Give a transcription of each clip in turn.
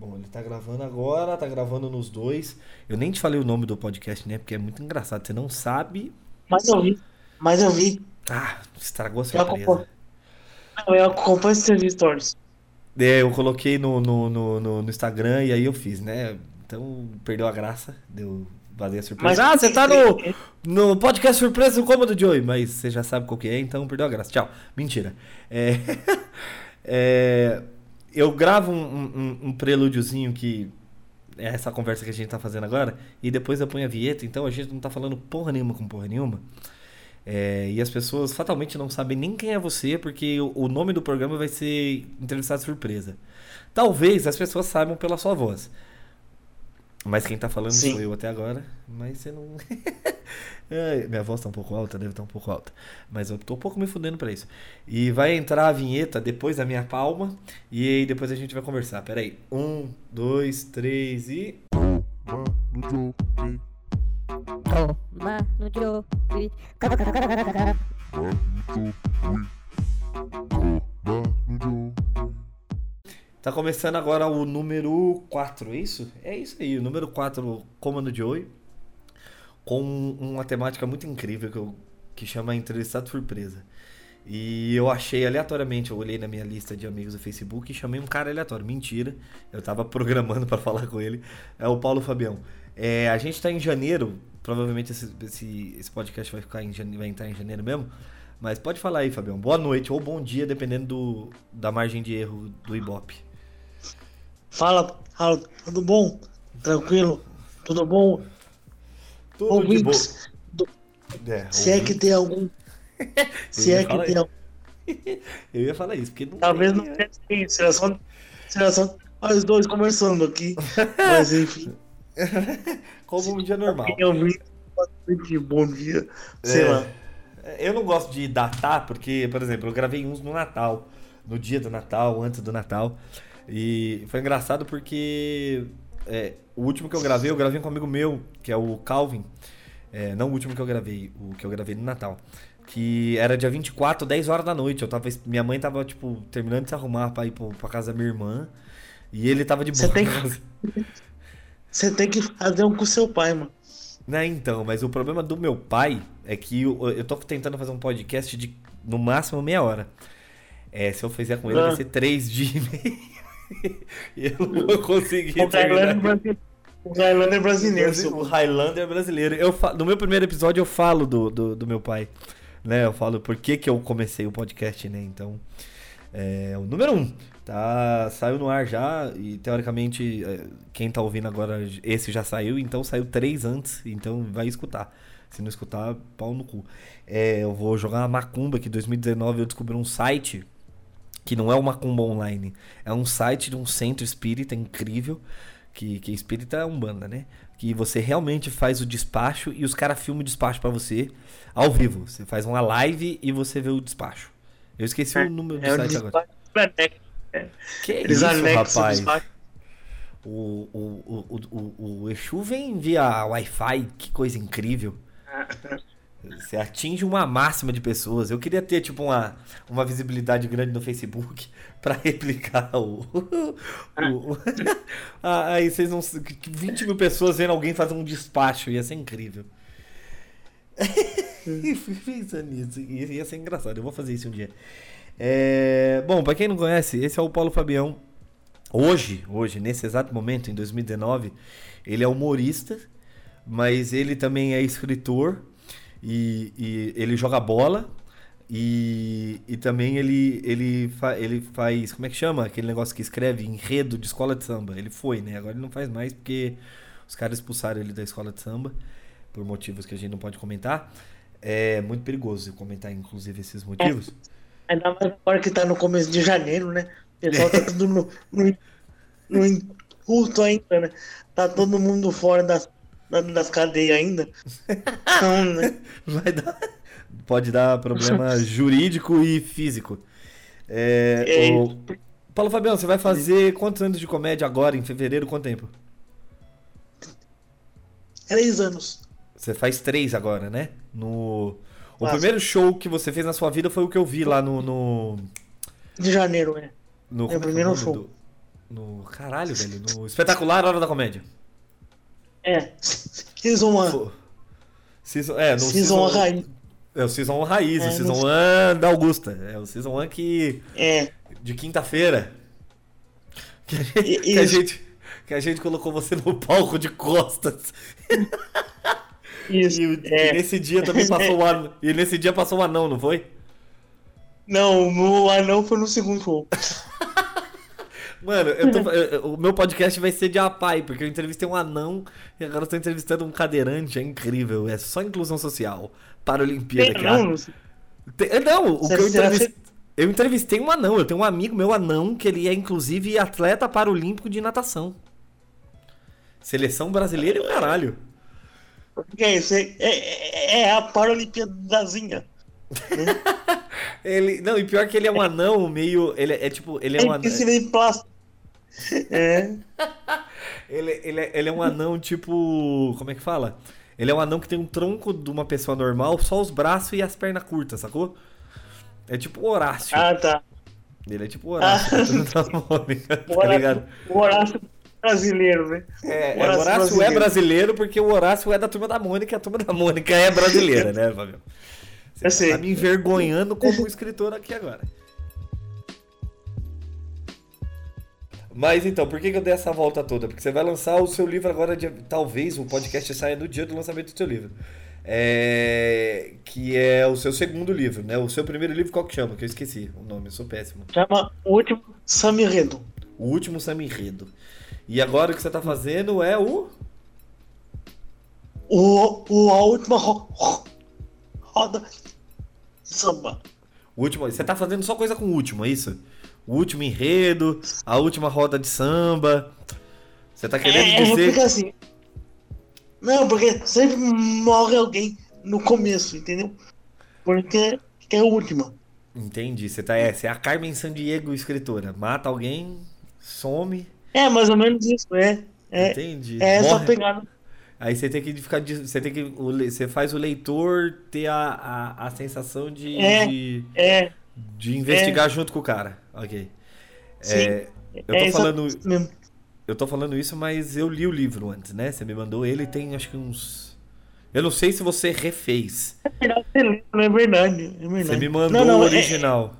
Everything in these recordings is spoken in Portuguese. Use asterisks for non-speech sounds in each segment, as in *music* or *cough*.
Bom, ele tá gravando agora, tá gravando nos dois. Eu nem te falei o nome do podcast, né? Porque é muito engraçado. Você não sabe. Mas eu vi. Mas eu vi. Ah, estragou a surpresa. Eu acompanho seus stories. É, eu coloquei no, no, no, no- Instagram e aí eu fiz, né? Então perdeu a graça, deu vazei a surpresa. ah, você tá no, no podcast surpresa do Cômodo Joey, mas você já sabe qual que é, então perdeu a graça. Tchau. Mentira. É, *laughs* é, eu gravo um, um, um prelúdiozinho que é essa conversa que a gente tá fazendo agora, e depois eu ponho a vinheta, então a gente não tá falando porra nenhuma com porra nenhuma. É, e as pessoas fatalmente não sabem nem quem é você, porque o, o nome do programa vai ser Entrevistado Surpresa. Talvez as pessoas saibam pela sua voz. Mas quem tá falando Sim. sou eu até agora. Mas você não. *laughs* Ai, minha voz tá um pouco alta, deve estar um pouco alta. Mas eu tô um pouco me fudendo pra isso. E vai entrar a vinheta depois da minha palma. E aí depois a gente vai conversar. Pera aí. Um, dois, três e. Toma no cada. Tá começando agora o número 4, é isso? É isso aí, o número 4, Comando de Oi. Com uma temática muito incrível que, eu, que chama Entrevistado Surpresa. E eu achei aleatoriamente, eu olhei na minha lista de amigos do Facebook e chamei um cara aleatório. Mentira, eu tava programando *laughs* para falar com ele. É o Paulo Fabião. É, a gente tá em janeiro, provavelmente esse, esse, esse podcast vai, ficar em, vai entrar em janeiro mesmo. Mas pode falar aí, Fabião. Boa noite ou bom dia, dependendo do, da margem de erro do Ibope. Fala, fala, tudo bom? Tranquilo? Tudo bom? Tudo de boa. Ouvintes, É, se é que tem algum. *laughs* Se é que tem algum. Eu ia falar isso, porque não Talvez tem- não tenha ninguém, será só, será só nós dois conversando aqui. *laughs* Mas enfim. Como um dia normal. Boa noite, bom dia. Sei É. lá. Eu não gosto de datar, porque, por exemplo, eu gravei uns no Natal, no dia do Natal, antes do Natal. E foi engraçado porque é, o último que eu gravei, eu gravei com um amigo meu, que é o Calvin. É, não o último que eu gravei, o que eu gravei no Natal. Que era dia 24, 10 horas da noite. Eu tava, minha mãe tava, tipo, terminando de se arrumar pra ir pro, pra casa da minha irmã. E ele tava de Você boa. tem que- *laughs* Você tem que fazer um com seu pai, mano. Né, então, mas o problema do meu pai é que eu, eu tô tentando fazer um podcast de no máximo meia hora. É, se eu fizer com ele, Ah. vai ser três dias e meio. *laughs* *laughs* E eu não vou conseguir O Highlander brasileiro. O Highlander brasileiro, O Highlander brasileiro. Eu fa- no meu primeiro episódio eu falo do, do, do meu pai. Né? Eu falo por que, que eu comecei o podcast, né? Então. É, o número um. Tá, saiu no ar já. E teoricamente, é, quem tá ouvindo agora, esse já saiu, então saiu três antes. Então vai escutar. Se não escutar, pau no cu. É, eu vou jogar uma macumba que em 2019 eu descobri um site que não é uma Macumba Online, é um site de um centro espírita incrível, que, que espírita é umbanda, né? Que você realmente faz o despacho e os caras filmam o despacho pra você ao vivo. Você faz uma live e você vê o despacho. Eu esqueci o número do É site agora. da Que Eles isso, rapaz? O, o, o, o, o, o Exu vem via Wi-Fi, que coisa incrível. Você atinge uma máxima de pessoas. Eu queria ter, tipo, uma, uma visibilidade grande no Facebook *laughs* pra replicar o. *laughs* o- *laughs* Ah, aí vocês não. 20 mil pessoas vendo alguém fazer um despacho. Ia ser incrível. Fui pensando nisso. Ia ser engraçado. Eu vou fazer isso um dia. É, Bom, pra quem não conhece, esse é o Paulo Fabião. Hoje, hoje, nesse exato momento, em 2019, ele é humorista, mas ele também é escritor e, e ele joga bola e, e também ele, ele, fa- ele faz, como é que chama? Aquele negócio que escreve enredo de escola de samba. Ele foi, né? Agora ele não faz mais porque os caras expulsaram ele da escola de samba por motivos que a gente não pode comentar. É muito perigoso comentar, inclusive, esses motivos. Ainda mais agora que tá no começo de janeiro, né? O pessoal tá tudo no, no, no ainda, né? Tá todo mundo fora das, das cadeias ainda. *laughs* Então, né? Vai dar. Pode dar problema *laughs* jurídico e físico. É, É o- Paulo Fabião, você vai fazer quantos anos de comédia agora, em fevereiro? Quanto tempo? Três anos. Você faz três agora, né? No... O primeiro show que você fez na sua vida foi o que eu vi lá no. no, De janeiro, né? no é o primeiro show. do- No. Caralho, velho. No espetacular Hora da Comédia. É. Season 1. Pô. Season, é, no Season 1 raiz. É o Season 1 raiz, É, o Season no- 1 da Augusta. É o Season 1 que. É. de quinta-feira. Que, a gente- E- que a gente, que a gente colocou você no palco de costas. Isso. E, e é. nesse dia também passou o anão. *laughs* E nesse dia passou o anão, não foi? Não, o anão foi no segundo show. *laughs* Mano, eu tô- eu- o meu podcast vai ser de apai, porque eu entrevistei um anão e agora eu tô entrevistando um cadeirante. É incrível. É só inclusão social. Para a Olimpíada. que Não, a- Tem- Não, o Você- que eu entrevistei. Eu entrevistei um anão. Eu tenho um amigo meu anão que ele é inclusive atleta paralímpico de natação. Seleção brasileira e o caralho. O que é isso? É, é, é a Paralimpíadazinha. *laughs* Ele, não, e pior que ele é um anão meio. Ele é, é tipo. Ele é um É anão. piscina em plástico. É. *laughs* Ele, ele, é, ele é um anão tipo. Como é que fala? Ele é um anão que tem um tronco de uma pessoa normal, só os braços e as pernas curtas, sacou? É tipo o Horácio. Ah, tá. Ele é tipo o Horácio. *laughs* Mônica, *laughs* O tá ligado? Horácio, o Horácio brasileiro, né? É, O é, Horácio é brasileiro. brasileiro porque o Horácio é da turma da Mônica e a turma da Mônica é brasileira, né, Fabio? Você Eu sei. tá me envergonhando como escritor aqui agora. Mas então, por que que eu dei essa volta toda? Porque você vai lançar o seu livro agora, dia- talvez o podcast saia no dia do lançamento do seu livro. É, que é o seu segundo livro, né? O seu primeiro livro, qual que chama? Que eu esqueci o nome, eu sou péssimo. Chama O Último Samirredo. O Último Samirredo. E agora o que você tá fazendo é o... O, o, a última ro- roda samba. O último, você tá fazendo só coisa com o último, é isso? O último enredo, a última roda de samba. Você tá querendo É, dizer. porque assim. Não, porque sempre morre alguém no começo, entendeu? Porque que é a última. Entendi. Você tá. É, você é a Carmen Sandiego, escritora. Mata alguém, some. É mais ou menos isso, é. É, Entendi. é essa morre. pegada. Aí você tem que ficar. Você tem que. Você faz o leitor ter a, a, a sensação de, É. de, É, de investigar junto com o cara. Ok. sim. É, eu tô é falando. Eu tô falando isso, mas eu li o livro antes, né? Você me mandou ele tem acho que uns. Eu não sei se você refez. É verdade, é verdade. É verdade. Você me mandou não, não, o é- original.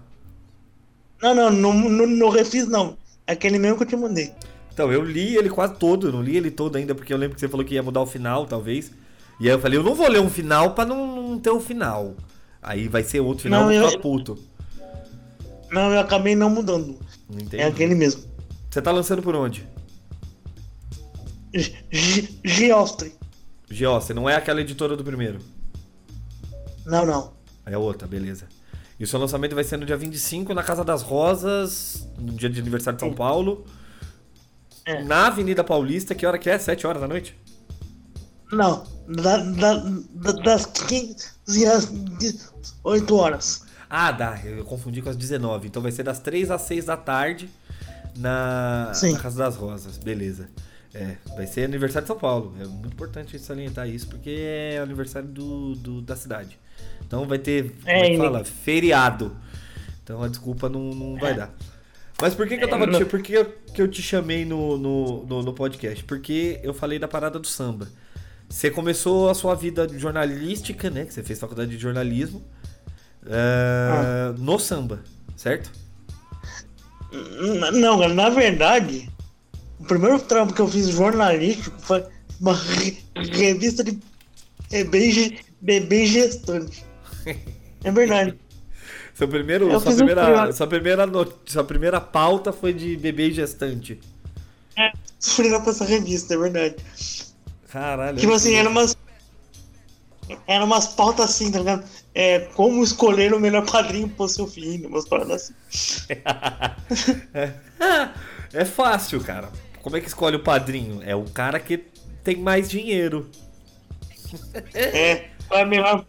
não, não, não, não, não refis não. Aquele mesmo que eu te mandei. Então, eu li ele quase todo, eu não li ele todo ainda, porque eu lembro que você falou que ia mudar o final, talvez. E aí eu falei, eu não vou ler um final pra não, não ter o final. Aí vai ser outro final, Não, eu vou ficar puto. Não, eu acabei não mudando. Entendi. É aquele mesmo. Você tá lançando por onde? Geostre. Geossa, não é aquela editora do primeiro. Não, não. É outra, beleza. E o seu lançamento vai ser no dia 25 na Casa das Rosas, no dia de aniversário de São Paulo. É. Na Avenida Paulista, que hora que é? 7 horas da noite? Não. Da, da, da- das 15 às 18 horas. Ah, dá, eu confundi com as 19. Então vai ser das 3 às 6 da tarde na, na Casa das Rosas. Beleza. É, vai ser aniversário de São Paulo. É muito importante salientar isso, porque é aniversário do, do- da cidade. Então vai ter, como é que e- fala? Feriado. Então a desculpa não, não vai dar. Mas por que, que eu tava É, te, por que, eu- que eu te chamei no, no, no, no podcast? Porque eu falei da parada do samba. Você começou a sua vida jornalística, né? Que você fez faculdade de jornalismo. é, No samba, certo? Não, cara, na verdade, o primeiro trampo que eu fiz jornalístico foi uma re- revista de bebê, ge- bebê gestante. *laughs* É verdade. Seu primeiro, Eu sua, um primeira, freela- sua, primeira not- sua primeira pauta foi de bebê e gestante. É, sofri pra essa revista, é verdade. Caralho. Tipo assim, era umas. Era umas pautas assim, tá ligado? É, como escolher o melhor padrinho pro seu filho, umas paradas assim. *laughs* é, é fácil, cara. Como é que escolhe o padrinho? É o cara que tem mais dinheiro. É, é a melhor.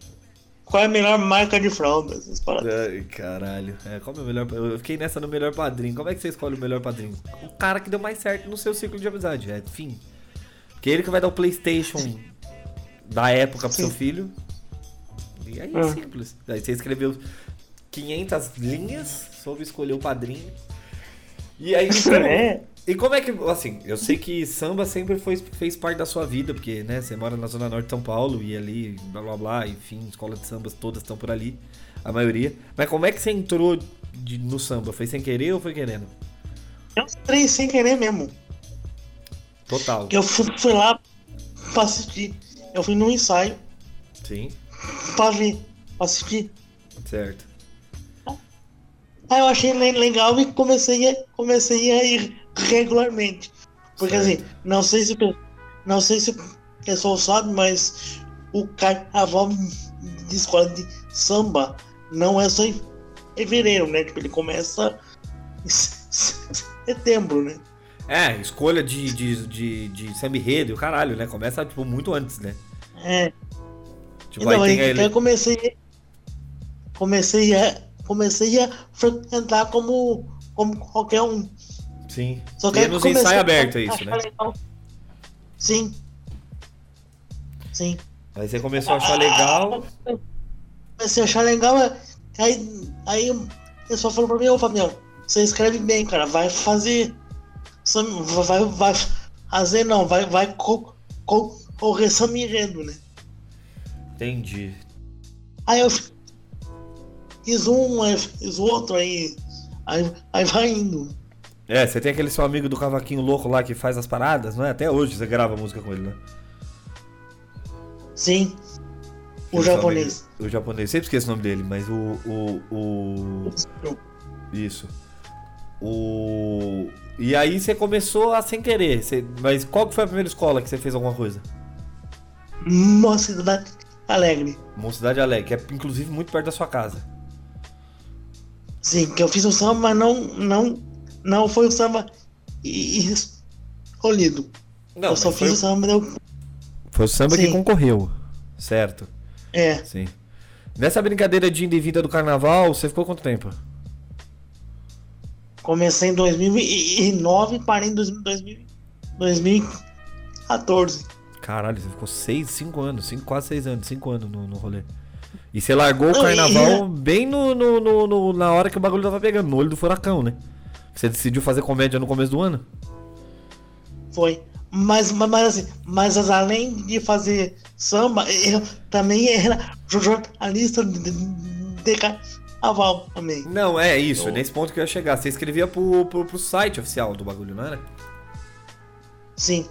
Qual é a melhor marca de fralda? Essas paradas. Ai, caralho. É, qual é o melhor. Eu fiquei nessa no melhor padrinho. Como é que você escolhe o melhor padrinho? O cara que deu mais certo no seu ciclo de amizade. É, fim. Porque ele que vai dar o PlayStation da época pro seu Sim. filho. E aí é simples. Aí você escreveu 500 linhas sobre escolher o padrinho. E aí, *laughs* É. E como é que, assim, eu sei que samba sempre foi, fez parte da sua vida, porque, né, você mora na Zona Norte de São Paulo e ali, blá blá blá, enfim, escola de sambas todas estão por ali, a maioria. Mas como é que você entrou de- no samba? Foi sem querer ou foi querendo? Eu entrei sem querer mesmo. Total. Eu fui, fui lá pra assistir. Eu fui num ensaio Sim, pra ver, pra assistir. certo. Aí eu achei le- legal e comecei a, comecei a ir regularmente. Porque Certo. assim, não sei se não sei se o pessoal sabe, mas o carnaval de escola de samba não é só em fevereiro, né? Tipo, ele começa em setembro, né? É, escolha de, de, de, de samba enredo e o caralho, né? Começa, tipo, muito antes, né? É. Tipo, Então, aí então eu ele... comecei comecei a comecei a frequentar como como qualquer um. Sim. Só E é nos ensaios abertos, é isso, né? legal. Sim. Sim. Aí você começou a achar legal. Comecei a achar legal, é- aí, aí o pessoal falou pra mim, ô Fabião, você escreve bem, cara, vai fazer. Vai, vai fazer não, vai, vai co, co, correr samba enredo, né? Entendi. Aí eu fiz um, aí fiz outro, aí, aí, aí vai indo. É, você tem aquele seu amigo do cavaquinho louco lá que faz as paradas, não é? Até hoje você grava música com ele, né? Sim. O seu japonês. amigo- O japonês, sempre esqueço o nome dele, mas o. o, o... Isso. O. E aí você começou a sem querer. Você... Mas qual que foi a primeira escola que você fez alguma coisa? Mocidade Alegre. Mocidade Alegre, que é inclusive muito perto da sua casa. Sim, que eu fiz o samba, mas não, não, não foi o samba escolhido. Não, eu só fiz foi, o samba, deu. foi o samba que Sim. concorreu. Certo. É, Sim. Nessa brincadeira de ida e vinda do carnaval, você ficou quanto tempo? comecei em 2009 e parei em 2000 2014. Caralho, você ficou 6, 5 anos, cinco, quase 6 anos, 5 anos no, no rolê. E você largou o carnaval bem no, no- no- no- na hora que o bagulho tava pegando, no olho do furacão, né? Você decidiu fazer comédia no começo do ano? Foi. Mas, mas, mas assim, mas além de fazer samba, eu também era jornalista de, de, de carnaval também. Não, é isso, é nesse ponto que eu ia chegar. Você escrevia pro, pro, pro site oficial do bagulho, não era? Sim,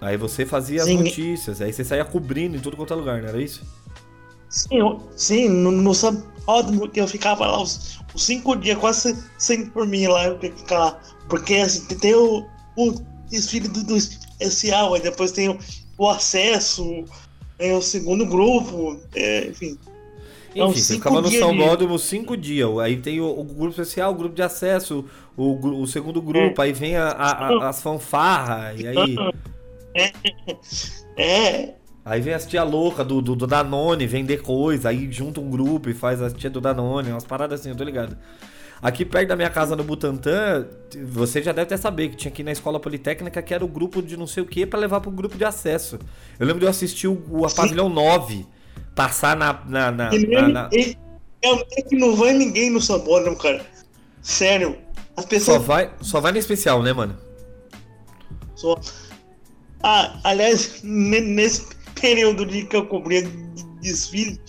Aí você fazia as Sim. notícias, aí você saía cobrindo em tudo quanto é lugar, não era isso? Sim, sim no, no sábado que eu ficava lá os, os cinco dias quase sem, dormir lá, eu ficar lá. Porque assim, tem o, o desfile do, do especial, aí depois tem o, o acesso, tem o segundo grupo, é, enfim. Então, Enfim, você ficava no São Bódromo cinco dias. Aí tem o, o grupo especial, o grupo de acesso, o, o segundo grupo, aí vem a, a- a- as fanfarras, e aí. *laughs* É, Aí vem as tia louca do, do, do Danone vender coisa, aí junta um grupo e faz as tia do Danone, umas paradas assim, eu tô ligado. Aqui perto da minha casa no Butantã, você já deve até saber que tinha aqui na escola politécnica que era o grupo de não sei o que pra levar pro grupo de acesso. Eu lembro de eu assistir o, o a. Pavilhão 9 passar na. na, na- E na- na- e- é que não vai ninguém no Sambódromo, cara. Sério. As Só pessoas vai, só vai no especial, né, mano? só. Ah, aliás, ne- nesse período de que eu cobria de desfile,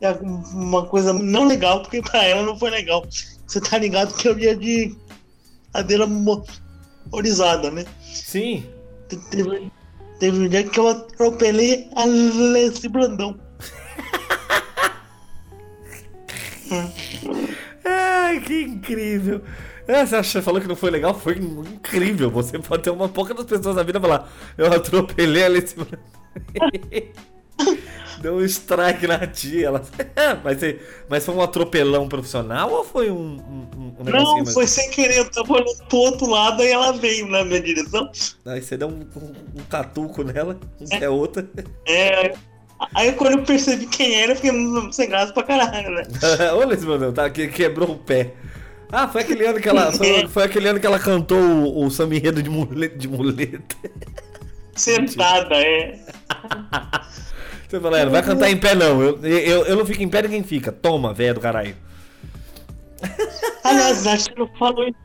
é uma coisa não legal, porque pra ela não foi legal. Você tá ligado que eu ia de cadeira motorizada, né? Sim. Te- Teve, teve um dia que eu atropelei a Leci Brandão. Ai, que incrível. É, você falou que não foi legal? Foi incrível. Você pode ter uma pouca das pessoas na vida falar, eu atropelei ela em cima. *laughs* Deu um strike na tia. Ela... *laughs* mas, mas foi um atropelão profissional ou foi um, um, um- Não, mais- foi sem querer, eu tava olhando pro outro lado e ela veio na minha direção. Aí você deu um, um, um catuco nela, um que é outra. É, aí quando eu percebi quem era, eu fiquei sem graça pra caralho, né? *laughs* Olha esse meu Deus, tá, que quebrou o pé. Ah, foi aquele ano que ela, foi, foi aquele ano que ela cantou o, o samba enredo de muleta. De muleta. Sentada, é. *laughs* Você fala, é, não vai cantar em pé não. Eu, eu, eu não fico em pé, ninguém fica. Toma, velho do caralho. *laughs* Aliás, acho que não falou isso.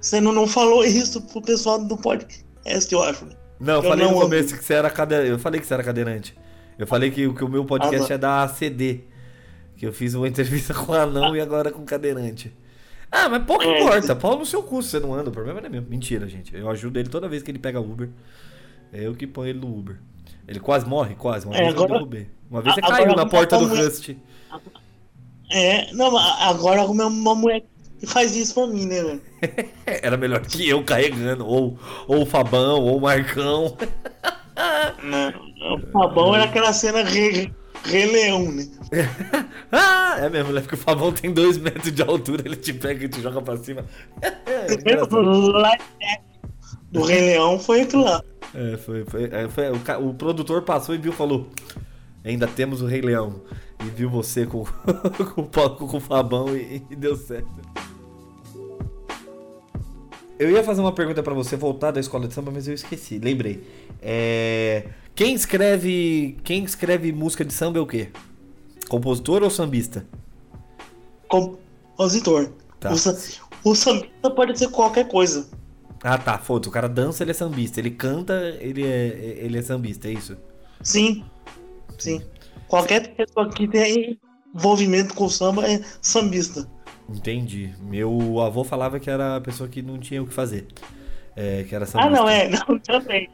você não, não falou isso pro pessoal do podcast, eu acho. Não, eu falei não no amo. começo que você era cadeirante. Eu falei que você era cadeirante. Eu falei que, que o meu podcast Ah, tá. é da ACD. Que eu fiz uma *laughs* entrevista com anão e agora com cadeirante. Ah, mas pouco É. importa. Pau no seu curso, você não anda. O problema não é meu. Mentira, gente. Eu ajudo ele toda vez que ele pega Uber. É eu que ponho ele no Uber. Ele quase morre, quase. Uma É, vez eu agora- derrubei. Uma vez você Agora caiu na porta do como- Rust. É, não, mas agora uma, uma mulher que faz isso pra mim, né, velho? *laughs* Era melhor que eu carregando. Ou, ou o Fabão, ou o Marcão. Não, o Fabão era aquela cena Rei, Rei Leão, né? *laughs* ah, é mesmo, né? Porque o Fabão tem dois metros de altura, ele te pega e te joga pra cima. *laughs* É, action do Rei Leão foi aquilo lá. É, foi, foi, é, foi- o, o produtor passou e viu e falou: Ainda temos o Rei Leão. E viu você com, *laughs* com, o pa- com o Fabão e, e deu certo. Eu ia fazer uma pergunta pra você voltar da escola de samba, mas eu esqueci. Lembrei. É, quem escreve quem escreve música de samba é o quê? Compositor ou sambista? Compositor. Tá. O, o sambista pode ser qualquer coisa. Ah, tá. Foda-se. O cara dança, ele é sambista. Ele canta, ele é, ele é sambista, é isso? Sim. Sim. Qualquer pessoa que tenha envolvimento com samba é sambista. Entendi. Meu avô falava que era a pessoa que não tinha o que fazer. É, que era Ah, sambista. *laughs* não, é. Não, *laughs* também.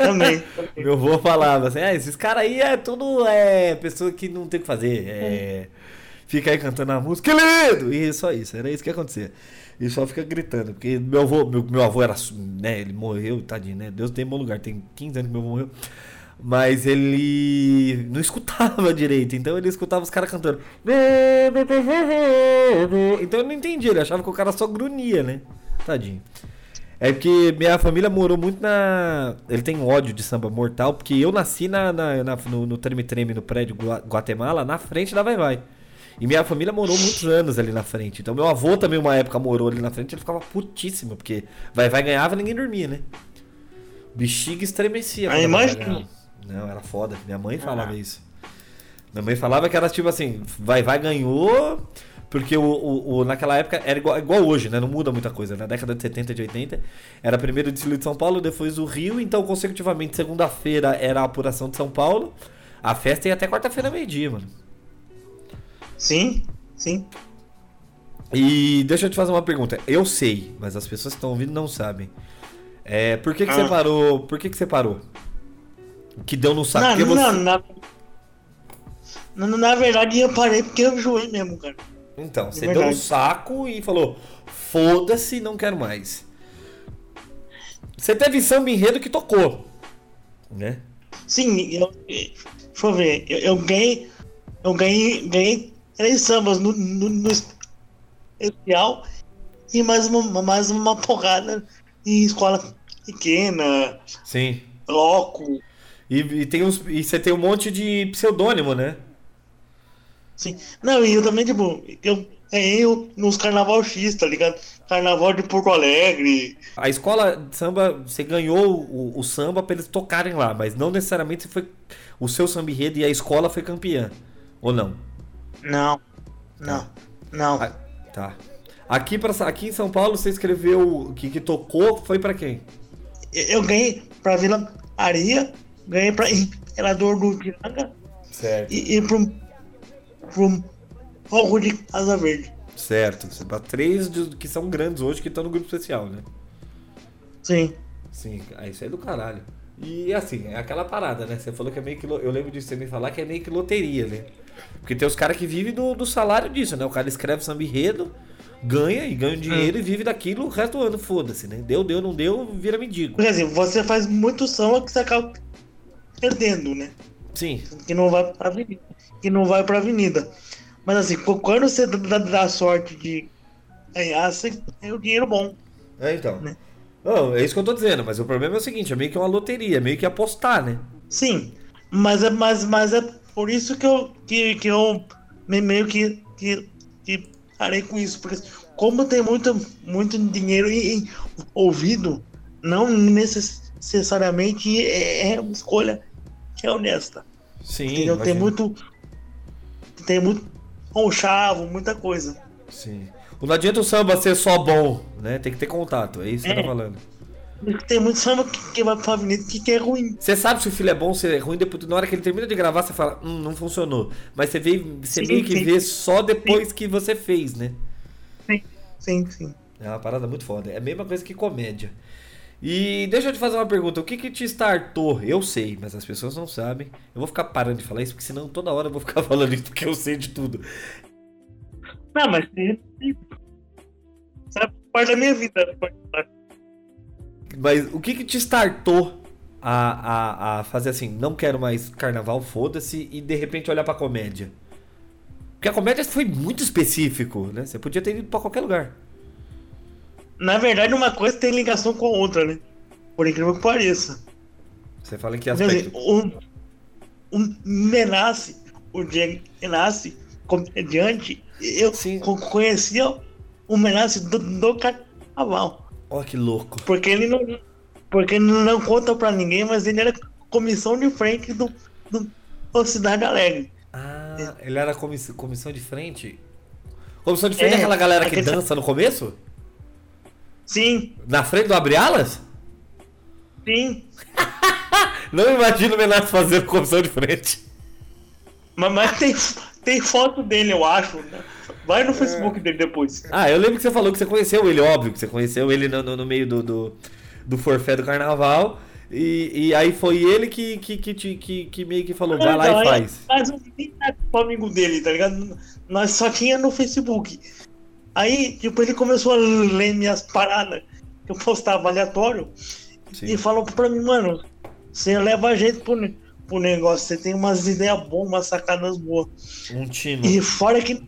também. Meu avô falava assim, ah, esses caras aí é tudo é, pessoa que não tem o que fazer. É, fica aí cantando a música, que lindo! E só isso, era isso que acontecia. E só fica gritando, porque meu avô, meu, meu avô era, né, ele morreu, tadinho, né? Deus tem bom lugar, tem 15 anos que meu avô morreu. Mas ele não escutava *laughs* direito, então ele escutava os caras cantando. Então eu não entendi, ele achava que o cara só grunhia, né? Tadinho. É porque minha família morou muito na. Ele tem ódio de samba mortal, porque eu nasci na, na- na- no, no Treme Treme, no prédio Gua- Guatemala, na frente da Vai Vai. E minha família morou muitos anos ali na frente. Então meu avô também, uma época, morou ali na frente, ele ficava putíssimo, porque Vai Vai ganhava ninguém dormia, né? Bexiga estremecia. Ah, quando a Vai Vai imagina. ganhava. Não, era foda. Minha mãe falava isso. Minha mãe falava que era tipo assim, Vai Vai ganhou. Porque o, o- o- naquela época era igual, igual hoje, né? Não muda muita coisa. Na década de 70 e de 80, era primeiro o desfile de São Paulo, depois o Rio. Então, consecutivamente, segunda-feira era a apuração de São Paulo. A festa ia até quarta-feira, meio-dia, mano. Sim, sim. E deixa eu te fazer uma pergunta. Eu sei, mas as pessoas que estão ouvindo não sabem. É, por que, que você Ah. parou? Por que, que você parou? Que deu no saco? Não, não, você- na, na, na verdade eu parei porque eu enjoei mesmo, cara. Então, você deu um verdade. saco e falou: foda-se, não quero mais. Você teve samba enredo que tocou, né? Sim, eu, deixa eu ver, eu, eu ganhei, eu ganhei, ganhei três sambas no, no, no especial e mais uma, mais uma porrada em escola pequena, Sim. bloco, E, e tem uns, e você tem um monte de pseudônimo, né? sim. Não, e eu também, tipo, eu ganhei nos Carnaval X, tá ligado? Carnaval de Porto Alegre. A escola de samba, você ganhou o, o samba pra eles tocarem lá, mas não necessariamente você foi o seu samba enredo e a escola foi campeã. Ou não? Não, não, não. Ah, tá. Aqui, pra, aqui em São Paulo você escreveu que, que tocou, foi pra quem? Eu ganhei pra Vila Aria, ganhei pra Imperador do Ipiranga Certo. e, e pro, pro Morro de Casa Verde. Certo. Pra três de- que são grandes hoje que estão no grupo especial, né? Sim. Sim, ah, isso é do caralho. E assim, é aquela parada, né? Você falou que é meio que. Eu lembro de você me falar que é meio que loteria, né? Porque tem os caras que vivem do, do salário disso, né? O cara escreve samba enredo, ganha e ganha dinheiro e vive daquilo o resto do ano, foda-se, né? Deu, deu, não deu, vira mendigo. Porque assim, você faz muito samba que você acaba perdendo, né? Sim, Que não vai pra avenida. Que não vai pra avenida. Mas assim, qu- quando você dá, dá sorte de ganhar, você tem o dinheiro bom. é então. Né? Não, é isso que eu tô dizendo, mas o problema é o seguinte, é meio que uma loteria, é meio que apostar, né? Sim. Mas é, mas, mas é por isso que eu, que, que eu me- meio que, que, que parei com isso. Porque como tem muito, muito dinheiro em, ouvido, não necessariamente é, é uma escolha que é honesta. Sim, Entendeu? Tem imagino. muito. Tem muito conchavo, muita coisa. Sim. Não adianta o samba ser só bom, né? Tem que ter contato, é isso que você É. tá falando. Tem muito samba que, que vai pra avenida que, que é ruim. Você sabe se o filho é bom, se é ruim, depois, na hora que ele termina de gravar, você fala, hum, não funcionou. Mas você, vê, você Sim, meio que sim. vê só depois que você fez, né? Sim, sim, sim. É uma parada muito foda. É a mesma coisa que comédia. E deixa eu te fazer uma pergunta. O que que te startou? Eu sei, mas as pessoas não sabem. Eu vou ficar parando de falar isso, porque senão toda hora eu vou ficar *laughs* falando isso, porque eu sei de tudo. Não, mas sim, sim. Sabe parte da minha vida. Mas o que que te startou a, a, a fazer assim, não quero mais carnaval, foda-se, e de repente olhar pra comédia? Porque a comédia foi muito específico, né? Você podia ter ido pra qualquer lugar. Na verdade, uma coisa tem ligação com a outra, né? Por incrível que pareça. Você fala em que Quer dizer, aspecto? o, o Menace, o Diego Menace, comediante, eu Sim. co- conhecia o Menace do, do carnaval. Ó, que louco. Porque ele não. Porque ele não conta pra ninguém, mas ele era comissão de frente do, do, do Cidade Alegre. Ah, ele era comiss- comissão de frente? Comissão de frente é, É, aquela galera que aquele- dança no começo? Sim, Na frente do Abre Alas? sim. *laughs* Não imagino o Menato fazendo comissão de frente. Mas, mas tem, tem foto dele, eu acho. Né? Vai no Facebook dele depois. Ah, eu lembro que você falou que você conheceu ele, óbvio que você conheceu ele no, no- no meio do, do, do forfé do carnaval. E, e aí foi ele que, que, que, te- que, que meio que falou, vai lá Então, e aí- faz. Mas eu nem era pro amigo dele, tá ligado? Nós só tinha no Facebook. Aí, tipo, ele começou a ler minhas paradas que eu postava aleatório Sim. e falou pra mim, mano, você leva jeito pro, ne- pro negócio, você tem umas ideias boas, umas sacadas boas. Um tino. E fora que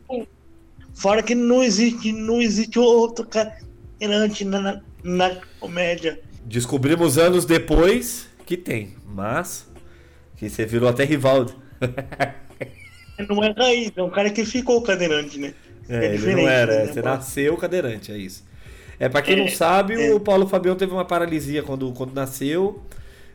fora que não existe, não existe outro cadeirante na, na, na comédia. Descobrimos anos depois que tem, mas que você virou até rival. *laughs* Não é raiz, é um cara que ficou cadeirante, né? É, ele diferente, não era, né? é, você nasceu cadeirante, é isso. É, pra quem É, não sabe, é. o Paulo Fabião teve uma paralisia quando, quando nasceu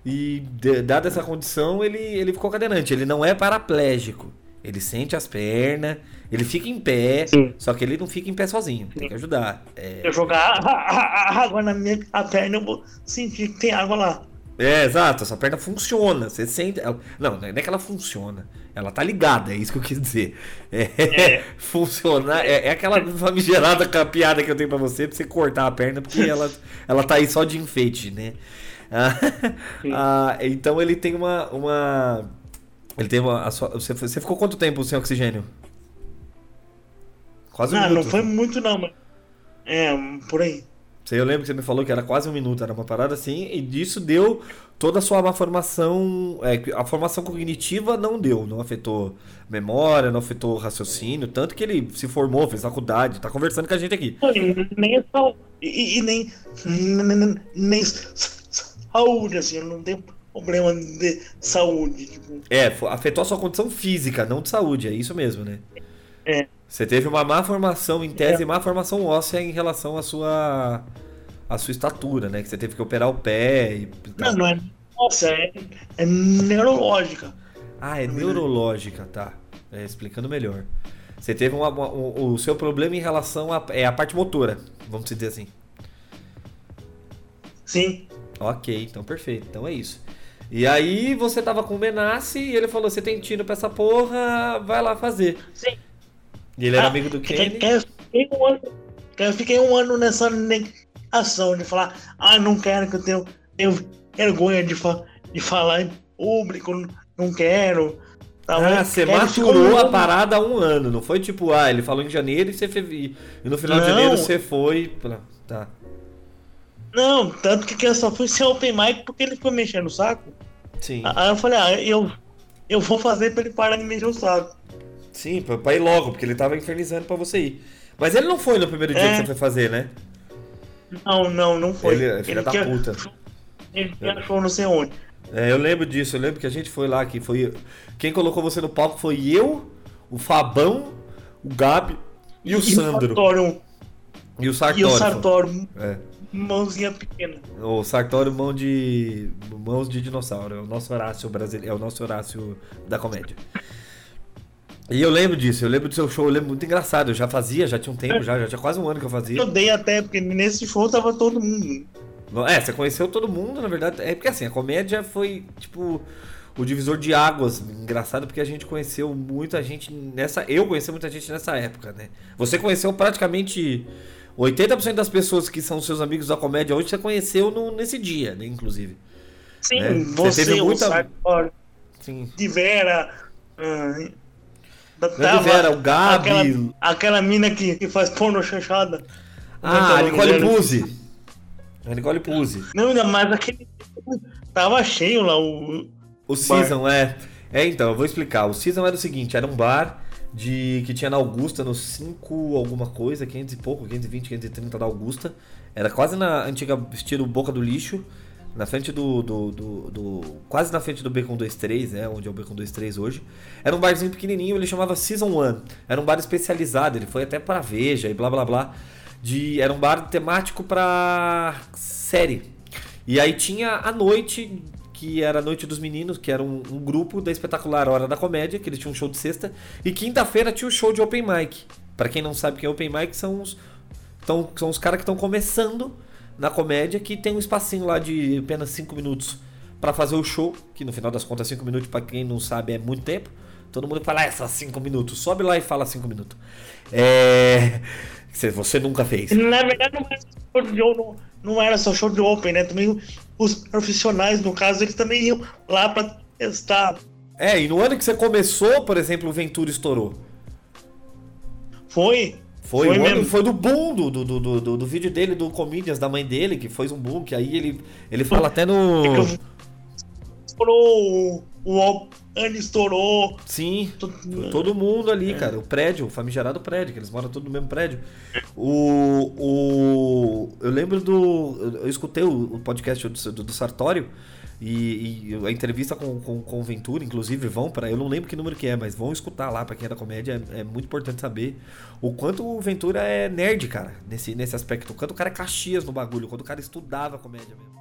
e, de- dada essa condição, ele, ele ficou cadeirante. Ele não é paraplégico. Ele sente as pernas, ele fica em pé, Sim. só que ele não fica em pé sozinho, tem que ajudar. É, eu jogar água na minha a perna, eu vou sentir que tem água lá. É, exato, essa perna funciona. Você sente. ela- não, não é que ela funciona. Ela tá ligada, é isso que eu quis dizer. É, É. *laughs* funcionar. É, é aquela *laughs* famigerada piada que eu tenho pra você, pra você cortar a perna, porque ela, ela tá aí só de enfeite, né? Ah, *laughs* ah, então ele tem uma. uma ele tem uma. sua- você, você ficou quanto tempo sem oxigênio? Quase um Não, minuto. não foi muito não, mas. É, por aí. Eu lembro que você me falou que era quase um minuto, era uma parada assim, e disso deu toda a sua má formação. é, a formação cognitiva não deu, não afetou memória, não afetou raciocínio, tanto que ele se formou, fez faculdade, tá conversando com a gente aqui. E Nem saúde. E, e nem, nem. Nem saúde, assim, eu não tenho problema de saúde. Tipo, É, afetou a sua condição física, não de saúde, é isso mesmo, né? É. Você teve uma má formação, em tese, má formação óssea em relação à sua. à sua estatura, né? Que você teve que operar o pé e. não, não é. Nossa, é, é neurológica. Ah, é neurológica, tá. É, explicando melhor. Você teve uma- uma- um- o seu problema em relação à é a parte motora, vamos dizer assim. Sim. Ok, então perfeito. Então é isso. E aí você tava com o Benassi e ele falou: você tem tino pra essa porra, vai lá fazer. Sim. E ele era Ah, amigo do Kenny. eu fiquei um ano- eu fiquei um ano nessa negação de falar, ah, não quero que eu tenho, tenho vergonha de, fa de falar em público, não quero. tal. Ah, Eu você quero um maturou a parada há um ano. Não foi tipo, ah, ele falou em janeiro e você fez. E no final de Não. janeiro você foi. pra- Tá. Não, tanto que eu só fui ser open mic porque ele foi mexendo o saco. Sim. Aí eu falei, ah, eu, eu vou fazer pra ele parar de mexer o saco. Sim, pra, pra ir logo, porque ele tava infernizando pra você ir. Mas ele não foi no primeiro dia É. que você foi fazer, né? Não, não, não foi. Ele é filho da tinha- puta. Ele achou não sei onde. É, eu lembro disso, eu lembro que a gente foi lá, que foi. Quem colocou você no palco foi eu, o Fabão, o Gabi e o Sandro. Sartório, E o e Sartório. o Sartório, É. mãozinha pequena. O Sartório, mão de. mãos de dinossauro. É o nosso Horácio brasileiro. É o nosso Horácio da comédia. E eu lembro disso, eu lembro do seu show, eu lembro muito engraçado. Eu já fazia, já tinha um tempo, já, já tinha quase um ano que eu fazia. Eu dei até, porque nesse show tava todo mundo. É, você conheceu todo mundo, na verdade. É porque assim, a comédia foi, tipo, o divisor de águas. Engraçado porque a gente conheceu muita gente nessa. Eu conheci muita gente nessa época, né? Você conheceu praticamente 80% das pessoas que são seus amigos da comédia hoje, você conheceu no, nesse dia, né, inclusive. Sim, É, você você, teve o muita- Sartori, Sim. de Vera. Não é do Vera, o Gabi. Aquela, aquela mina que, que faz porno chanchada. É é Ah, a nome Nicole? Puzzi. A Nicole Puzzi. Não, ainda mais aquele. Tava cheio lá o. O Season, é. É, então, eu vou explicar. O Season era o seguinte, era um bar de que tinha na Augusta, no 5 alguma coisa, 500 e pouco, 520, 530 da Augusta. Era quase na antiga estilo Boca do Lixo, na frente do, do, do- do- quase na frente do Bacon 23, né, onde é o Bacon 23 hoje. Era um barzinho pequenininho, ele chamava Season 1. Era um bar especializado, ele foi até para Veja e blá blá blá. De, era um bar temático pra série. E aí tinha a noite, que era a Noite dos Meninos, que era um, um grupo da espetacular Hora da Comédia, que eles tinham um show de sexta. E quinta-feira tinha o show de Open Mic. Pra quem não sabe o que é Open Mic, são os, são os caras que estão começando na comédia, que tem um espacinho lá de apenas 5 minutos pra fazer o show, que no final das contas 5 minutos, pra quem não sabe, é muito tempo. Todo mundo fala, ah, só 5 minutos. Sobe lá e fala 5 minutos. É. Você nunca fez. Na verdade, não era, só show de, não, não era só show de open, né? Também os profissionais, no caso, eles também iam lá pra testar. É, e no ano que você começou, por exemplo, o Ventura estourou. Foi? Foi, Foi mesmo. foi do boom do, do, do, do, do vídeo dele, do Comedians, da mãe dele, que foi um boom, que aí ele, ele fala até no. Estourou, o Albani estourou. Sim, todo mundo ali, cara. O prédio, o famigerado prédio, que eles moram todos no mesmo prédio. O. o eu lembro do. Eu eu escutei o, o podcast do, do, do Sartório. E, e a entrevista com, com, com o Ventura, inclusive, vão para. Eu não lembro que número que é, mas vão escutar lá, pra quem é da comédia. É, é muito importante saber o quanto o Ventura é nerd, cara, nesse, nesse aspecto. O quanto o cara é Caxias no bagulho, quando o cara estudava comédia mesmo.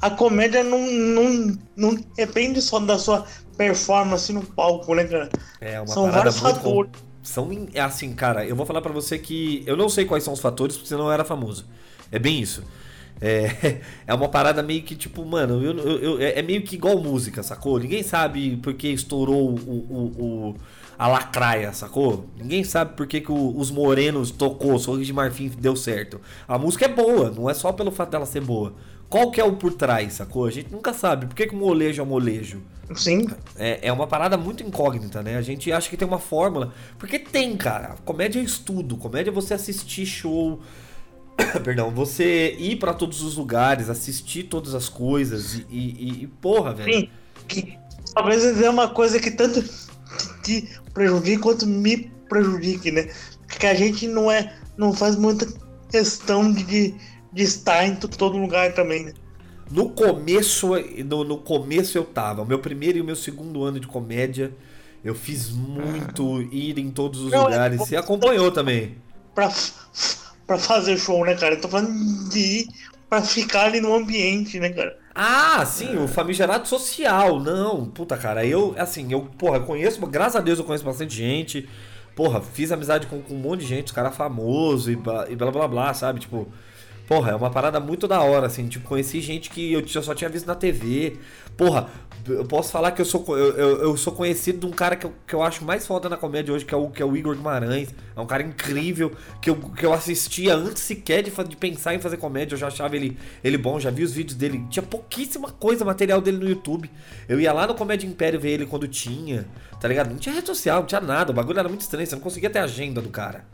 A comédia não, não, não depende só da sua performance no palco, né, cara? É uma São vários fatores. São in- é assim, cara, eu vou falar pra você que eu não sei quais são os fatores, porque você não era famoso. É bem isso. É, *laughs* é uma parada meio que tipo, mano, eu, eu- eu- é é meio que igual música, sacou? Ninguém sabe por que estourou o, o- o- a lacraia, sacou? Ninguém sabe por que, que o- os morenos tocou, Sorriso de Marfim deu certo. A música é boa, não é só pelo fato dela ser boa. Qual que é o por trás, sacou? A gente nunca sabe. Por que, que o molejo é molejo? Sim. É, é uma parada muito incógnita, né? A gente acha que tem uma fórmula. Porque tem, cara. Comédia é estudo. Comédia é você assistir show. *coughs* Perdão, você ir pra todos os lugares, assistir todas as coisas e, e- e- porra, velho. Sim. Que, talvez é uma coisa que tanto te prejudique quanto me prejudique, né? Porque a gente não é. não faz muita questão de, de, estar em to- todo lugar também, né? No começo, no, no começo eu tava. O meu primeiro e o meu segundo ano de comédia, eu fiz muito ir em todos os Não, é lugares. Você acompanhou também. Pra, pra fazer show, né, cara? Eu tô falando de ir pra ficar ali no ambiente, né, cara? Ah, sim, o famigerado social. Não, puta, cara, eu, assim, eu, porra, eu conheço, graças a Deus eu conheço bastante gente. Porra, fiz amizade com, com um monte de gente, os caras famosos e, e blá blá blá, sabe? Tipo, porra, é uma parada muito da hora, assim. Tipo, conheci gente que eu, só tinha visto na TV. Porra, eu posso falar que eu sou, eu, eu, eu sou conhecido de um cara que eu, que eu acho mais foda na comédia hoje, que é o, que é o Igor Guimarães. É um cara incrível, que eu, que eu assistia antes sequer de, de pensar em fazer comédia. Eu já achava ele, ele bom, já vi os vídeos dele. Tinha pouquíssima coisa, material dele no YouTube. Eu ia lá no Comédia Império ver ele quando tinha, tá ligado? Não tinha rede social, não tinha nada. O bagulho era muito estranho, você não conseguia ter agenda do cara,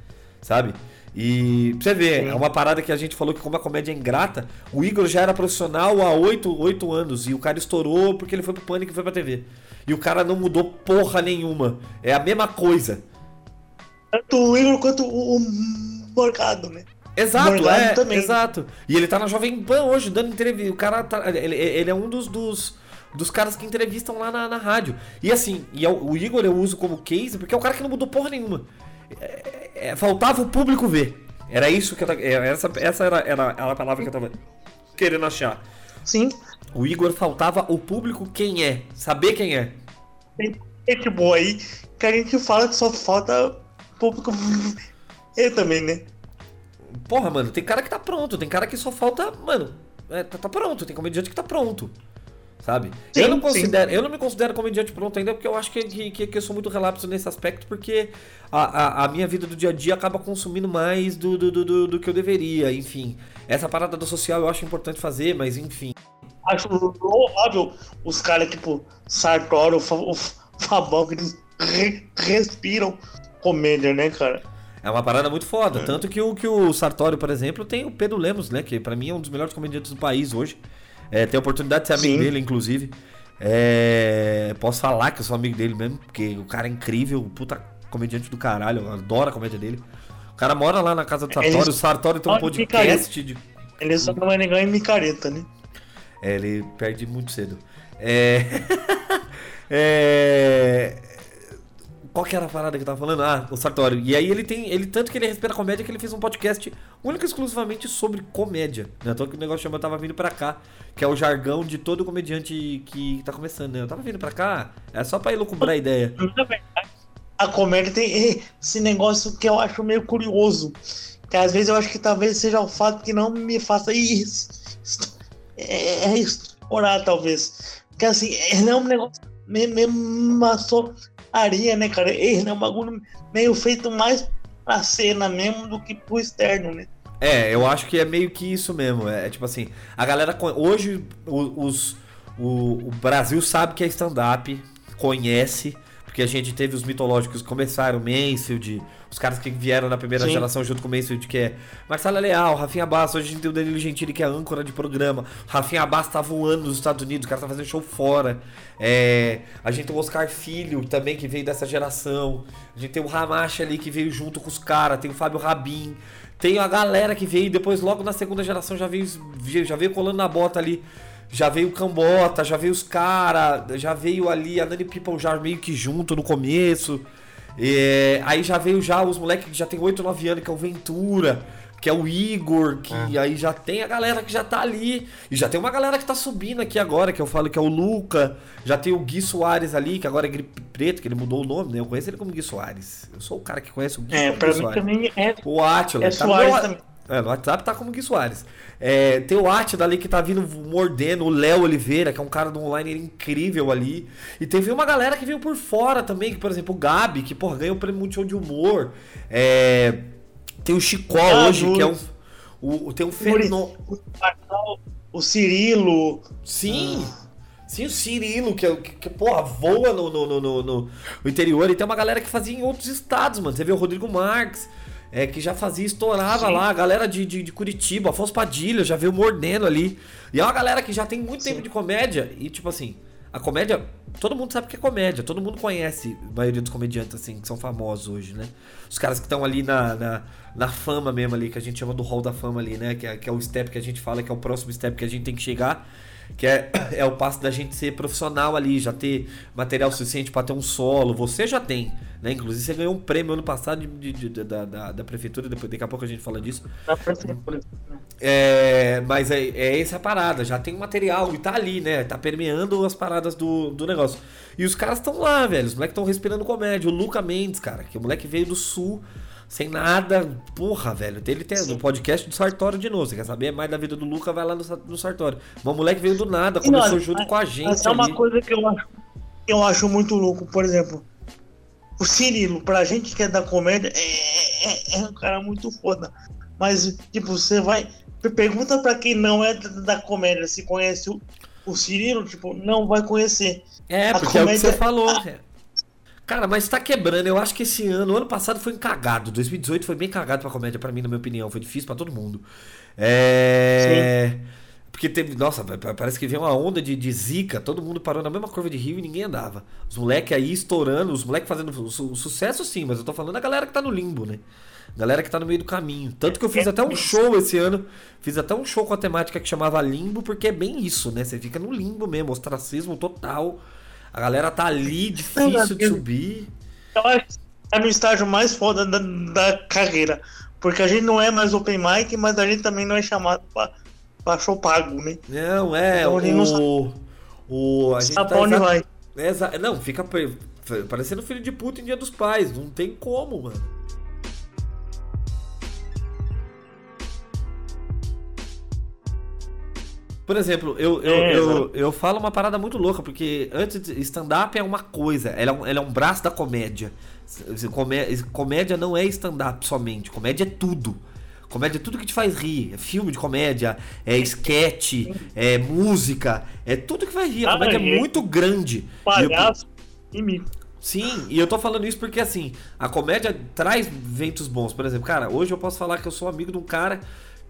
sabe? E pra você ver, Sim. é uma parada que a gente falou que como a comédia é ingrata, o Igor já era profissional há 8, 8 anos e o cara estourou porque ele foi pro Pânico e foi pra TV. E o cara não mudou porra nenhuma. É a mesma coisa. Tanto o Igor quanto o, o Morgado, né? Exato, Morgado é, também. exato. E ele tá na Jovem Pan hoje, dando entrevista. O cara tá, ele, ele é um dos, dos, dos caras que entrevistam lá na, na rádio. E assim, e é o, o Igor eu uso como case porque é o cara que não mudou porra nenhuma. É, é, faltava o público ver. Era isso que eu tava. é, Essa, essa era, era, era a palavra que eu tava querendo achar. Sim. O Igor faltava o público quem é, saber quem é. Tem- gente boa aí que a gente fala que só falta público. *laughs* Eu também, né? Porra, mano, tem cara que tá pronto, tem cara que só falta. Mano, é, tá, tá pronto, tem comediante que tá pronto. Sabe? Sim, eu, não sim. considero, eu não me considero comediante pronto ainda, porque eu acho que, que, que- eu sou muito relapso nesse aspecto, porque a, a, a minha vida do dia a dia acaba consumindo mais do, do, do, do, do que eu deveria, enfim. Essa parada do social eu acho importante fazer, mas enfim. Acho louvável os caras tipo Sartori, o Fa- o Fabão, que eles re- respiram comédia, né, cara? É uma parada muito foda. Tanto que o, que o Sartório, por exemplo, tem o Pedro Lemos, né? Que pra mim é um dos melhores comediantes do país hoje. É, tem a oportunidade de ser amigo Sim. dele, inclusive. É, posso falar que eu sou amigo dele mesmo, porque o cara é incrível, puta comediante do caralho, eu adoro a comédia dele. O cara mora lá na casa do Sartório, Ele- o Sartório tem um podcast de. Ele só não vai negar em micareta, né? É, ele perde muito cedo. É... *laughs* é... Qual que era a parada que eu tava falando? Ah, o Sartório. E aí ele tem. Ele, tanto que ele respira comédia que ele fez um podcast único e exclusivamente sobre comédia. Né? Então que o negócio chama Tava Vindo Pra Cá, que é o jargão de todo comediante que tá começando, né? Eu tava vindo pra cá, é só pra elucubrar a ideia. Verdade, a comédia tem esse negócio que eu acho meio curioso. Que às vezes eu acho que talvez seja o fato que não me faça isso. É, é estourar, talvez. Porque assim, ele é um negócio meio, meio maçonaria, né, cara? Ele é um bagulho meio feito mais pra cena mesmo do que pro externo, né? É, eu acho que é meio que isso mesmo. É, é tipo assim, a galera. Hoje o- os, o, o Brasil sabe que é stand-up, conhece, porque a gente teve os mitológicos que começaram, Mansfield, os caras que vieram na primeira Sim. geração junto com o Mansfield, que é Marcelo Leal, Rafinha Bastos, hoje a gente tem o Danilo Gentili, que é âncora de programa. Rafinha Bastos tá voando nos Estados Unidos, o cara tá fazendo show fora. É, a gente tem o Oscar Filho também, que veio dessa geração. A gente tem o Ramacha ali, que veio junto com os caras, tem o Fábio Rabin. Tem a galera que veio depois, logo na segunda geração, já veio, já veio colando na bota ali. Já veio o Cambota, já veio os caras, já veio ali a Nani People já meio que junto no começo. É, aí já veio já os moleques que já tem 8, 9 anos, que é o Ventura, que é o Igor, que aí já tem a galera que já tá ali. E já tem uma galera que tá subindo aqui agora, que eu falo que é o Luca. Já tem o Gui Soares ali, que agora é Gripe Preto, que ele mudou o nome, né? Eu conheço ele como Gui Soares. Eu sou o cara que conhece o Gui É, como pra Gui mim Soares. também é, O Atila. é tá Soares meu- também. é, no WhatsApp tá como Gui Soares. É, tem o Atila ali que tá vindo mordendo, o Léo Oliveira, que é um cara do online incrível ali. E teve uma galera que veio por fora também, que, por exemplo, o Gabi, que, porra, ganhou o prêmio Multishow de Humor. É, tem o Chicó Ah, hoje, que é um. O, tem um fenômeno. o Cirilo. Sim! Sim, o Cirilo, que, é- que, que porra, voa no, no, no, no- no- no interior. E tem uma galera que fazia em outros estados, mano. Você vê o Rodrigo Marques, é, que já fazia, estourava Sim. lá. A galera de, de, de Curitiba, Afonso Padilha, já veio mordendo ali. E é uma galera que já tem muito Sim. tempo de comédia. E, tipo assim, a comédia, todo mundo sabe que é comédia. Todo mundo conhece a maioria dos comediantes, assim, que são famosos hoje, né? Os caras que estão ali na, na, na fama mesmo ali, que a gente chama do hall da fama ali, né? Que é, que é o step que a gente fala, que é o próximo step que a gente tem que chegar. Que é, é o passo da gente ser profissional ali, já ter material suficiente pra ter um solo. Você já tem, né? Inclusive você ganhou um prêmio ano passado de, de- de- da, da, da prefeitura, depois daqui a pouco a gente fala disso. Na prefeitura. É, mas é, é essa a parada, já tem material e tá ali, né? Tá permeando as paradas do, do negócio. E os caras estão lá, velho. Os moleques estão respirando comédia. O Luca Mendes, cara, que o moleque veio do sul, sem nada. Porra, velho. Ele tem no podcast do Sartório de novo. Você quer saber mais da vida do Luca? Vai lá no, no Sartório. Mas o moleque veio do nada, começou junto com a gente. Mas é uma ali. coisa que eu acho, eu acho muito louco, por exemplo. O Cirilo, pra gente que é da comédia, é, é- é um cara muito foda. Mas, tipo, você vai. Pergunta pra quem não é da, da comédia se conhece o, o Cirilo, tipo, não vai conhecer. É, A porque é o que você comédia- falou. é. Cara, mas tá quebrando. Eu acho que esse ano, o ano passado foi cagado. 2018 foi bem cagado pra comédia, pra mim, na minha opinião. Foi difícil pra todo mundo. É. Porque teve. Nossa, pa- parece que veio uma onda de, de zica. Todo mundo parou na mesma curva de rio e ninguém andava. Os moleques aí estourando, os moleques fazendo su- sucesso sim, mas eu tô falando da galera que tá no limbo, né? Galera que tá no meio do caminho. Tanto que eu fiz até um show esse ano. Fiz até um show com a temática que chamava Limbo, porque é bem isso, né? Você fica no limbo mesmo, ostracismo total. A galera tá ali, difícil de subir. Eu acho que é no estágio mais foda da, da carreira. Porque a gente não é mais open mic, mas a gente também não é chamado pra, pra show pago, né? Não, é. Então, a gente não o, o, a gente Sabe tá exa- vai. Exa- Não, fica, parecendo filho de puta em dia dos pais. Não tem como, mano. Por exemplo, eu, eu, É, eu, eu falo uma parada muito louca, porque antes de- stand-up é uma coisa, ela é um, ela é um braço da comédia. Comédia não é stand-up somente, comédia é tudo. Comédia é tudo que te faz rir. É filme de comédia, é sketch, é música, é tudo que vai rir. A Ah, comédia é muito grande. E eu- Palhaço e mico. Sim, e eu tô falando isso porque assim, a comédia traz ventos bons. Por exemplo, cara, hoje eu posso falar que eu sou amigo de um cara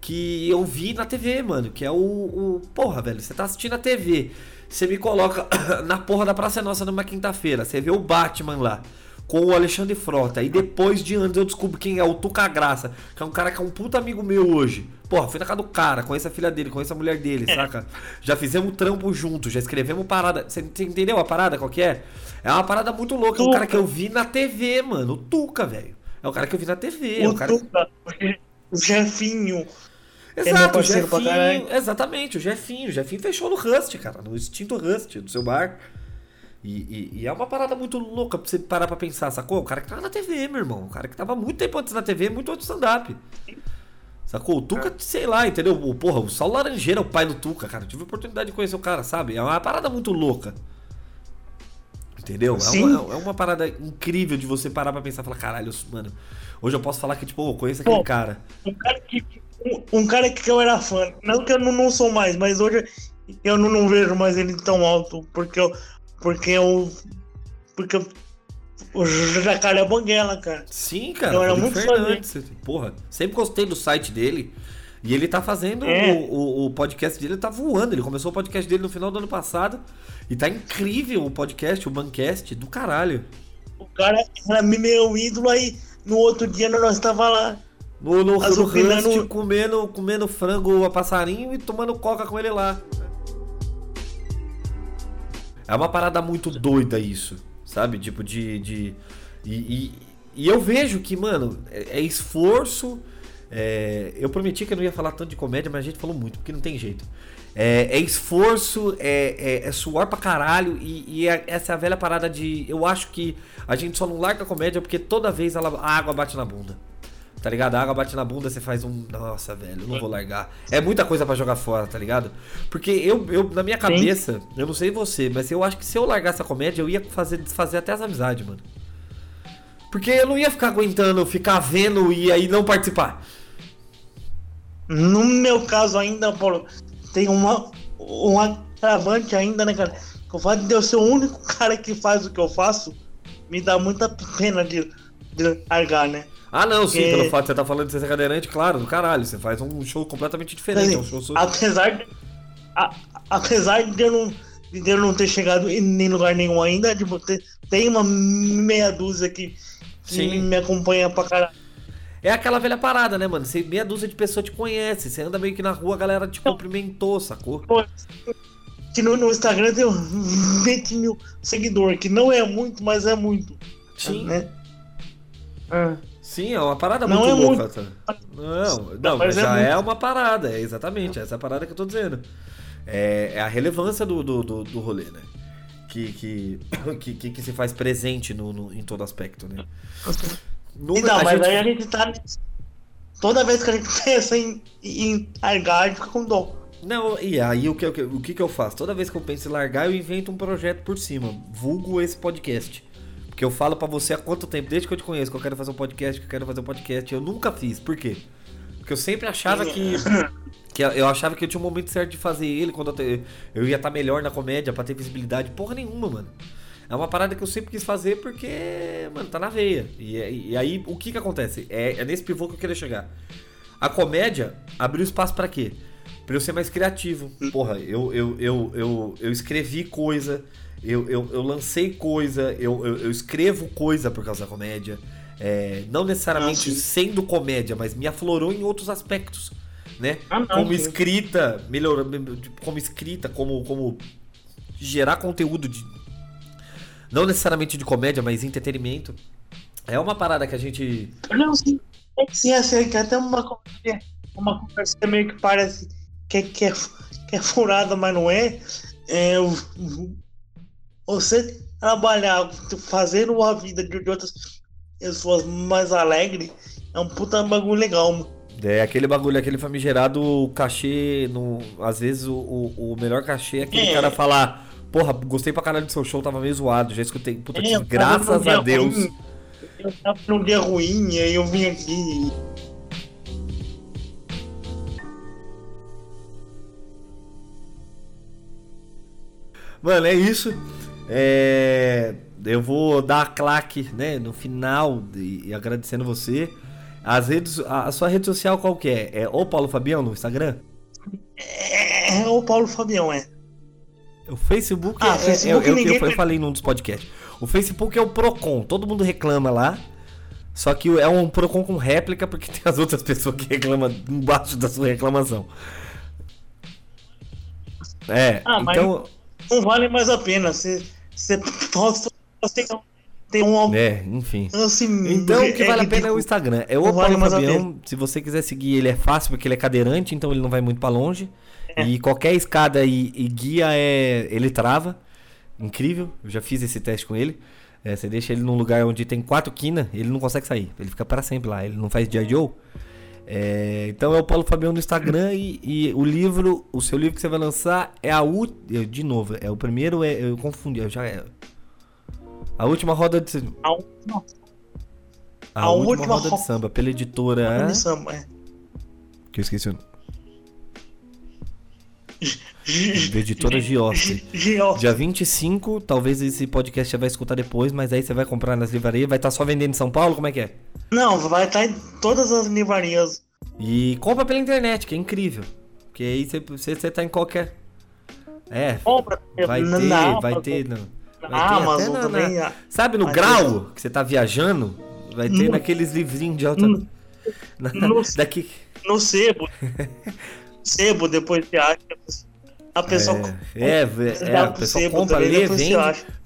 que eu vi na TV, mano, que é o. o porra, velho, você tá assistindo a TV, você me coloca *coughs* na porra da Praça é Nossa numa quinta-feira, você vê o Batman lá. Com o Alexandre Frota. E depois de anos eu descubro quem é o Tuca Graça. Que é um cara que é um puta amigo meu hoje. Porra, fui na casa do cara, conheço a filha dele, conheço a mulher dele, saca? Já fizemos trampo junto, já escrevemos parada. Você entendeu a parada qual que é? É uma parada muito louca. É um Tuca. cara que eu vi na TV, mano. O Tuca, velho. É o cara que eu vi na TV. É o o cara... Tuca, o Jefinho. É meu Exato, Jefinho. Exatamente, o Jefinho. O Jefinho fechou no Rust, cara. No extinto Rust, do seu bar. E, e- e é uma parada muito louca pra você parar pra pensar, sacou? O cara que tava na TV, meu irmão. O cara que tava muito tempo antes na TV, muito antes do stand-up. Sacou? O Tuca, sei lá, entendeu? O, porra, o Saulo Laranjeira é o pai do Tuca, cara. Eu tive a oportunidade de conhecer o cara, sabe? É uma parada muito louca. Entendeu? É uma, é uma parada incrível de você parar pra pensar e falar, caralho, mano. Hoje eu posso falar que, tipo, eu conheço aquele Pô. cara. Um cara que, um, um cara que eu era fã. Não que eu não, não sou mais, mas hoje eu não, não vejo mais ele tão alto. Porque eu. Porque eu. Porque o Jacaré é Banguela, cara. Sim, cara. Eu era muito fã Fernandes. Porra, sempre gostei do site dele. E ele tá fazendo É. o, o, o podcast dele, tá voando. Ele começou o podcast dele no final do ano passado. E tá incrível o podcast, o Bancast, do caralho. O cara era meu ídolo aí. No outro dia nós tava lá. No, no, no Azucrinando- Rust, comendo, comendo frango a passarinho e tomando coca com ele lá. É uma parada muito doida isso, sabe? Tipo, de. de e, e, e eu vejo que, mano, é, é esforço. é, eu prometi que eu não ia falar tanto de comédia, mas a gente falou muito, porque não tem jeito. É, é esforço, é, é, é suor pra caralho, e, e é- essa é a velha parada de. Eu acho que a gente só não larga a comédia porque toda vez ela- a água bate na bunda. Tá ligado? A água bate na bunda, você faz um. Nossa, velho, eu não vou largar. É muita coisa pra jogar fora, tá ligado? Porque eu, eu na minha cabeça, eu não sei você, mas eu acho que se eu largasse a comédia, eu ia fazer, desfazer até as amizades, mano. Porque eu não ia ficar aguentando, ficar vendo e aí não participar. No meu caso ainda, Paulo, tem uma, um agravante ainda, né, cara? O fato de eu ser o único *laughs* cara que faz o que eu faço me dá muita pena de, de largar, né? Ah, não, sim, É. pelo fato de você estar falando de ser cadeirante, claro, do caralho. Você faz um show completamente diferente. é um show Assim, super- apesar, de, a- apesar de eu não de eu não ter chegado em nem lugar nenhum ainda, tipo, te- tem uma meia dúzia que, que me acompanha pra caralho. É aquela velha parada, né, mano? Você, meia dúzia de pessoas te conhece. Você anda meio que na rua, a galera te cumprimentou, sacou? Que no, no Instagram tem 20 *laughs* mil seguidores, que não é muito, mas é muito. Sim. Né? Ah. Sim, é uma parada Não muito é louca. muito. tá? Não, não, mas é já muito. é uma parada, é exatamente, essa é a parada que eu tô dizendo. É, é a relevância do, do, do, do rolê, né? Que, que, *coughs* que, que, se faz presente no, no- em todo aspecto, né? Número- Então, a mas gente- aí a gente tá. Toda vez que a gente *laughs* pensa em, em largar, a gente fica com dó. Não, e aí o que, o que, que eu faço? Toda vez que eu penso em largar, eu invento um projeto por cima. Vulgo esse podcast. Porque eu falo pra você há quanto tempo, desde que eu te conheço, que eu quero fazer um podcast, que eu quero fazer um podcast. Eu nunca fiz. Por quê? Porque eu sempre achava que. *laughs* que eu- achava que eu tinha um momento certo de fazer ele, quando eu, eu ia estar melhor na comédia, pra ter visibilidade. Porra nenhuma, mano. É uma parada que eu sempre quis fazer porque, mano, tá na veia. E, e aí, o que que acontece? É, é nesse pivô que eu queria chegar. A comédia abriu espaço pra quê? Pra eu ser mais criativo. Porra, eu, eu, eu, eu, eu escrevi coisa, eu, eu, eu lancei coisa, eu, eu, eu escrevo coisa por causa da comédia. É, não necessariamente Ah, sendo comédia, mas me aflorou em outros aspectos. Né? Ah, não, como sim. escrita, melhor, como escrita, como, como gerar conteúdo de. Não necessariamente de comédia, mas entretenimento. É uma parada que a gente. Não, sim. É que sim, assim, que até uma conversa, uma conversa meio que parece que, é- que, é, que é furada, mas não é. é você trabalhar fazendo a vida de outras pessoas mais alegre é um puta bagulho legal, mano. É aquele bagulho, aquele famigerado cachê. No, às vezes o, o, o melhor cachê é aquele É. cara falar: Porra, gostei pra caralho do seu show, tava meio zoado. Já escutei. Puta, É, tava graças a Deus. ruim, eu tava num dia ruim, aí eu vim aqui. Mano, é isso. É, eu vou dar a claque, né, no final e, agradecendo você. As redes, a, a sua rede social qual que é? É o Paulo Fabião no Instagram? É, é o Paulo Fabião, é. O Facebook Ah, é, Facebook é, é o que eu, eu falei num dos podcasts. O Facebook é o Procon, todo mundo reclama lá. Só que é um Procon com réplica porque *laughs* tem as outras pessoas que reclamam embaixo da sua reclamação. É, Ah, mas- então, Não vale mais a pena. Você você posta, tem, tem um é, enfim. alcance. Então o que vale a é pena é o. Instagram. É o vale Paulo a Fabião. Se você quiser seguir, ele é fácil porque ele é cadeirante, então ele não vai muito pra longe. É. E qualquer escada e, e guia é. ele trava. Incrível. Eu já fiz esse teste com ele. É, você deixa ele num lugar onde tem quatro quinas, ele não consegue sair. Ele fica para sempre lá. Ele não faz G.I. Joe. É, então é o Paulo Fabião no Instagram e, e o livro, o seu livro que você vai lançar é a última. De novo, é o primeiro, é, eu confundi, eu já é. A última roda de. A última A, A última, última roda ro- de samba, pela editora. de samba, é. Que eu esqueci o nome. Editora. Giostre. Dia 25, talvez esse podcast você vai escutar depois, mas aí você vai comprar nas livrarias, vai estar só vendendo em São Paulo, como é que é? Não, vai estar em todas as livrarias. E compra pela internet, que é incrível. Porque aí você, você, você tá em qualquer. É, Compra. vai ter, na vai Amazon. ter. Na vai ter Amazon na- também. na- sabe no grau que você tá viajando? Vai ter No- naqueles livrinhos de alta. no- *laughs* na- no- daqui. No sebo. *laughs* sebo, depois você acha. A pessoa. É, é, Você é, dá a pessoa sebo compra, também, lê, vende,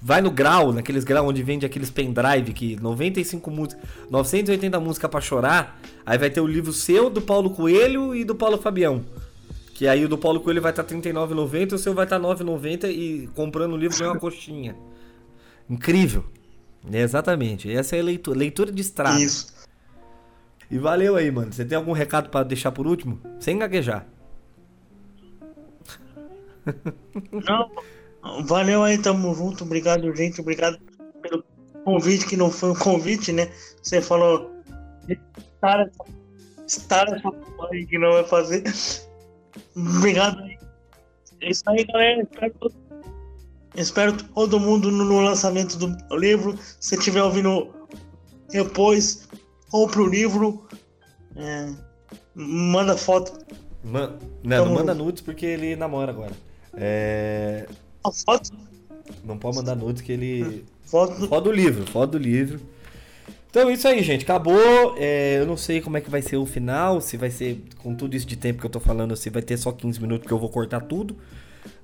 vai no grau, naqueles grau onde vende aqueles pendrive que 95 músicas, 980 músicas pra chorar, aí vai ter o livro seu, do Paulo Coelho e do Paulo Fabião. Que aí o do Paulo Coelho vai tá estar R$ 39,90 e o seu vai tá estar R$ 9,90 e comprando o livro ganha uma coxinha. Incrível. É, exatamente. Essa é a leitura, leitura de estrada. Isso. E valeu aí, mano. Você tem algum recado pra deixar por último? Sem gaguejar. Não, valeu aí, tamo junto. Obrigado, gente. Obrigado pelo convite, que não foi um convite, né? Você falou estar essa, estar essa aí que não vai fazer. Obrigado aí. É isso aí, galera. Espero, todo- espero todo mundo no, no lançamento do livro. Se estiver ouvindo depois, compre o livro. É, manda foto. Man... Não, não manda nudes porque ele namora agora. É... Foto, Não pode mandar nudes que ele. foto do Foda do livro, foda do livro. Então é isso aí, gente. Acabou. É, eu não sei como é que vai ser o final. Se vai ser com tudo isso de tempo que eu tô falando, se vai ter só 15 minutos, porque eu vou cortar tudo.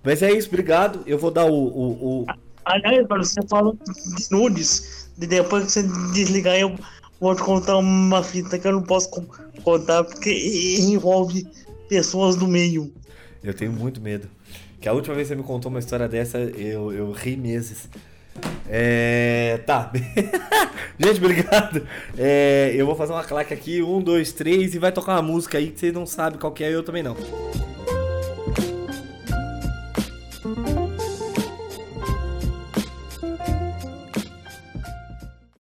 Mas é isso, obrigado. Eu vou dar o. o, o- Aliás, mano, você falou de nudes. De depois que você desligar, eu vou te contar uma fita que eu não posso con- contar porque envolve pessoas do meio. Eu tenho muito medo. Que a última vez que você me contou uma história dessa, eu, eu ri meses. É. Tá. *laughs* Gente, obrigado. É, eu vou fazer uma claque aqui, um, dois, três, e vai tocar uma música aí que você não sabe qual que é, eu também não.